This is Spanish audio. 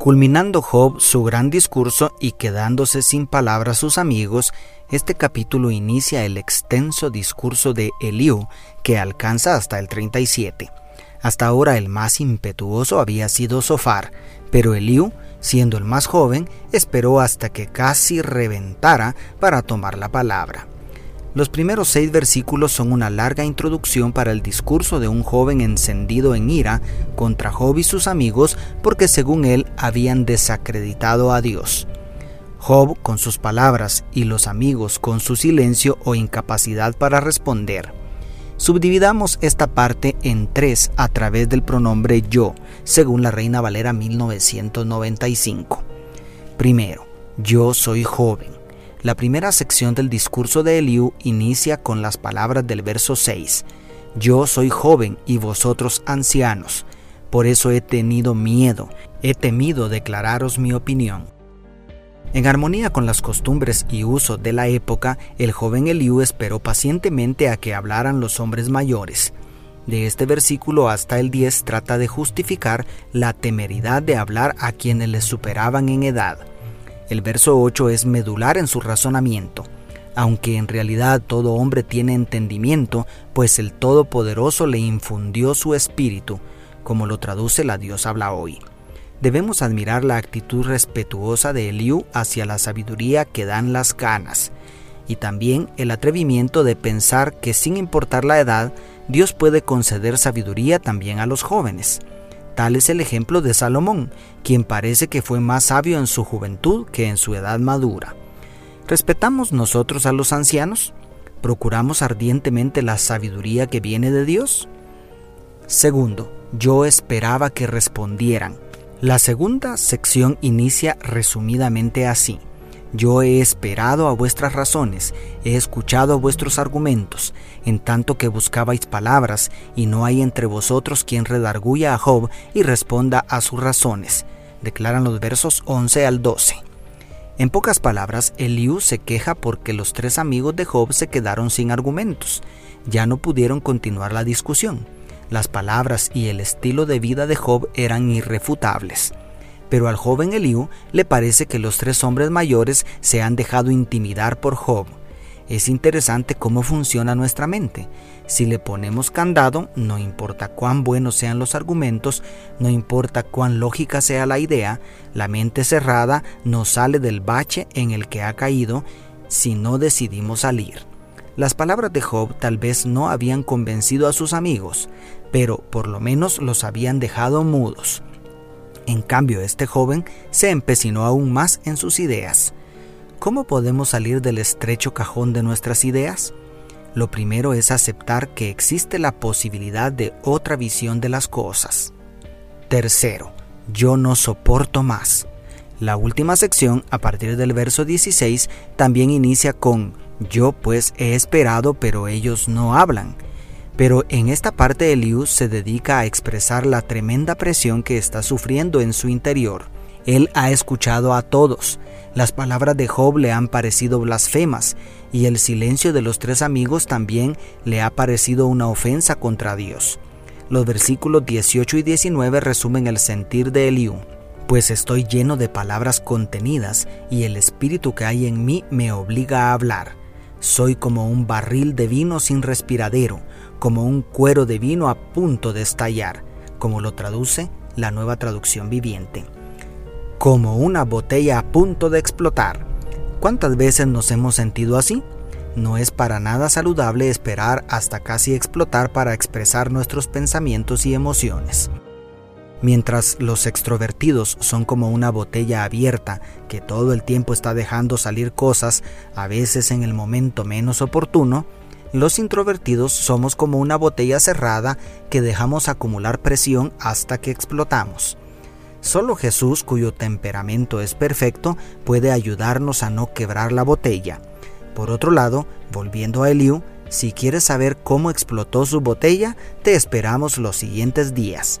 Culminando Job su gran discurso y quedándose sin palabras sus amigos, este capítulo inicia el extenso discurso de Eliú que alcanza hasta el 37. Hasta ahora el más impetuoso había sido Sofar, pero Eliú, siendo el más joven, esperó hasta que casi reventara para tomar la palabra. Los primeros seis versículos son una larga introducción para el discurso de un joven encendido en ira contra Job y sus amigos porque según él habían desacreditado a Dios. Job con sus palabras y los amigos con su silencio o incapacidad para responder. Subdividamos esta parte en tres a través del pronombre yo, según la Reina Valera 1995. Primero, yo soy joven. La primera sección del discurso de Eliú inicia con las palabras del verso 6. Yo soy joven y vosotros ancianos, por eso he tenido miedo, he temido declararos mi opinión. En armonía con las costumbres y usos de la época, el joven Eliú esperó pacientemente a que hablaran los hombres mayores. De este versículo hasta el 10 trata de justificar la temeridad de hablar a quienes le superaban en edad. El verso 8 es medular en su razonamiento, aunque en realidad todo hombre tiene entendimiento, pues el Todopoderoso le infundió su espíritu, como lo traduce la Dios habla hoy. Debemos admirar la actitud respetuosa de Eliú hacia la sabiduría que dan las canas, y también el atrevimiento de pensar que sin importar la edad, Dios puede conceder sabiduría también a los jóvenes. Tal es el ejemplo de Salomón, quien parece que fue más sabio en su juventud que en su edad madura. ¿Respetamos nosotros a los ancianos? ¿Procuramos ardientemente la sabiduría que viene de Dios? Segundo, yo esperaba que respondieran. La segunda sección inicia resumidamente así. Yo he esperado a vuestras razones, he escuchado vuestros argumentos, en tanto que buscabais palabras, y no hay entre vosotros quien redarguya a Job y responda a sus razones, declaran los versos 11 al 12. En pocas palabras, Eliú se queja porque los tres amigos de Job se quedaron sin argumentos, ya no pudieron continuar la discusión. Las palabras y el estilo de vida de Job eran irrefutables pero al joven Eliú le parece que los tres hombres mayores se han dejado intimidar por Job. Es interesante cómo funciona nuestra mente. Si le ponemos candado, no importa cuán buenos sean los argumentos, no importa cuán lógica sea la idea, la mente cerrada no sale del bache en el que ha caído si no decidimos salir. Las palabras de Job tal vez no habían convencido a sus amigos, pero por lo menos los habían dejado mudos. En cambio, este joven se empecinó aún más en sus ideas. ¿Cómo podemos salir del estrecho cajón de nuestras ideas? Lo primero es aceptar que existe la posibilidad de otra visión de las cosas. Tercero, yo no soporto más. La última sección, a partir del verso 16, también inicia con yo pues he esperado pero ellos no hablan. Pero en esta parte Eliú se dedica a expresar la tremenda presión que está sufriendo en su interior. Él ha escuchado a todos. Las palabras de Job le han parecido blasfemas y el silencio de los tres amigos también le ha parecido una ofensa contra Dios. Los versículos 18 y 19 resumen el sentir de Eliú. Pues estoy lleno de palabras contenidas y el espíritu que hay en mí me obliga a hablar. Soy como un barril de vino sin respiradero, como un cuero de vino a punto de estallar, como lo traduce la nueva traducción viviente. Como una botella a punto de explotar. ¿Cuántas veces nos hemos sentido así? No es para nada saludable esperar hasta casi explotar para expresar nuestros pensamientos y emociones. Mientras los extrovertidos son como una botella abierta que todo el tiempo está dejando salir cosas, a veces en el momento menos oportuno, los introvertidos somos como una botella cerrada que dejamos acumular presión hasta que explotamos. Solo Jesús, cuyo temperamento es perfecto, puede ayudarnos a no quebrar la botella. Por otro lado, volviendo a Eliú, si quieres saber cómo explotó su botella, te esperamos los siguientes días.